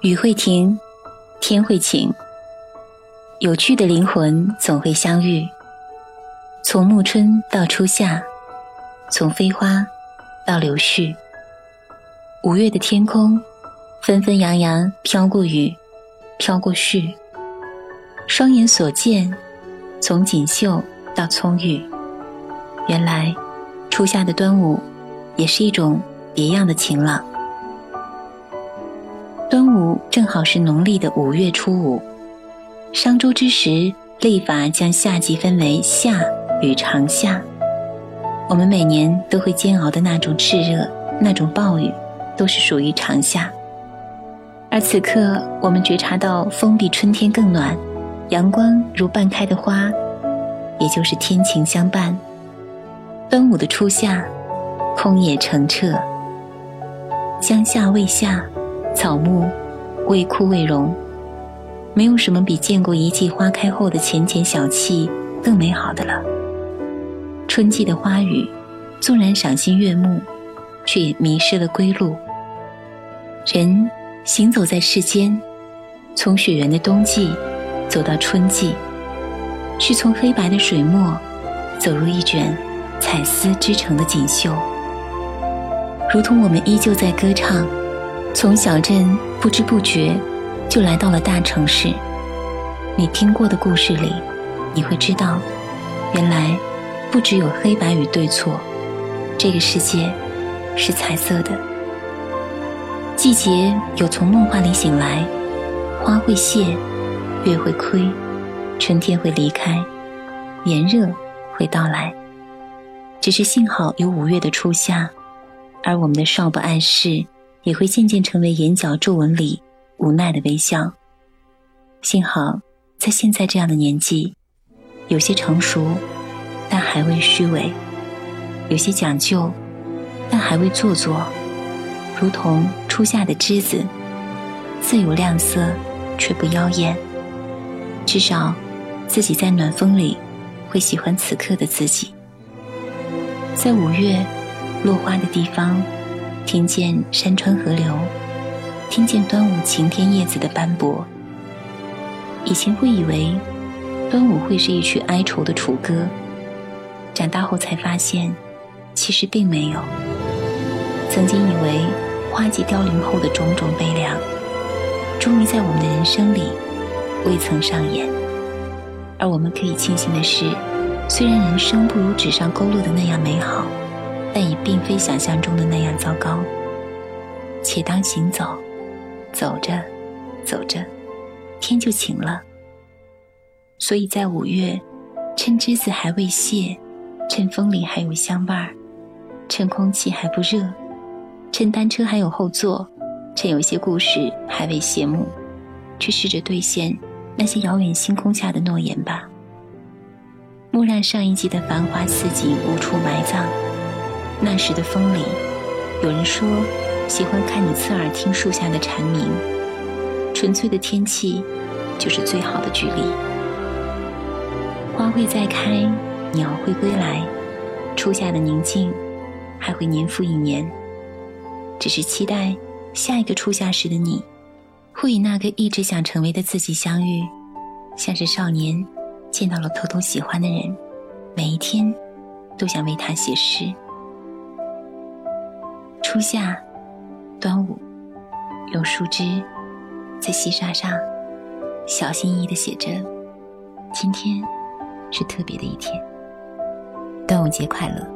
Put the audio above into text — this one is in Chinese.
雨会停，天会晴，有趣的灵魂总会相遇。从暮春到初夏，从飞花到柳絮，五月的天空，纷纷扬扬飘过雨，飘过絮。双眼所见，从锦绣到葱郁。原来，初夏的端午，也是一种别样的晴朗。端午正好是农历的五月初五，商周之时，历法将夏季分为夏与长夏。我们每年都会煎熬的那种炽热，那种暴雨，都是属于长夏。而此刻，我们觉察到风比春天更暖，阳光如半开的花，也就是天晴相伴。端午的初夏，空野澄澈，江夏未夏。草木未枯未荣，没有什么比见过一季花开后的浅浅小憩更美好的了。春季的花语，纵然赏心悦目，却也迷失了归路。人行走在世间，从雪原的冬季走到春季，是从黑白的水墨走入一卷彩丝织成的锦绣，如同我们依旧在歌唱。从小镇不知不觉就来到了大城市。你听过的故事里，你会知道，原来不只有黑白与对错，这个世界是彩色的。季节有从梦幻里醒来，花会谢，月会亏，春天会离开，炎热会到来。只是幸好有五月的初夏，而我们的少不谙事。也会渐渐成为眼角皱纹里无奈的微笑。幸好，在现在这样的年纪，有些成熟，但还未虚伪；有些讲究，但还未做作。如同初夏的栀子，自有亮色，却不妖艳。至少，自己在暖风里，会喜欢此刻的自己。在五月落花的地方。听见山川河流，听见端午晴天叶子的斑驳。以前会以为端午会是一曲哀愁的楚歌，长大后才发现，其实并没有。曾经以为花季凋零后的种种悲凉，终于在我们的人生里未曾上演。而我们可以庆幸的是，虽然人生不如纸上勾勒的那样美好。但也并非想象中的那样糟糕。且当行走，走着，走着，天就晴了。所以在五月，趁栀子还未谢，趁风里还有香味儿，趁空气还不热，趁单车还有后座，趁有些故事还未谢幕，去试着兑现那些遥远星空下的诺言吧。莫让上一季的繁华似锦无处埋葬。那时的风里，有人说喜欢看你侧耳听树下的蝉鸣。纯粹的天气，就是最好的距离。花会再开，鸟会归来，初夏的宁静，还会年复一年。只是期待下一个初夏时的你，会与那个一直想成为的自己相遇，像是少年见到了偷偷喜欢的人，每一天都想为他写诗。初夏，端午，用树枝在细沙上小心翼翼的写着：“今天是特别的一天，端午节快乐。”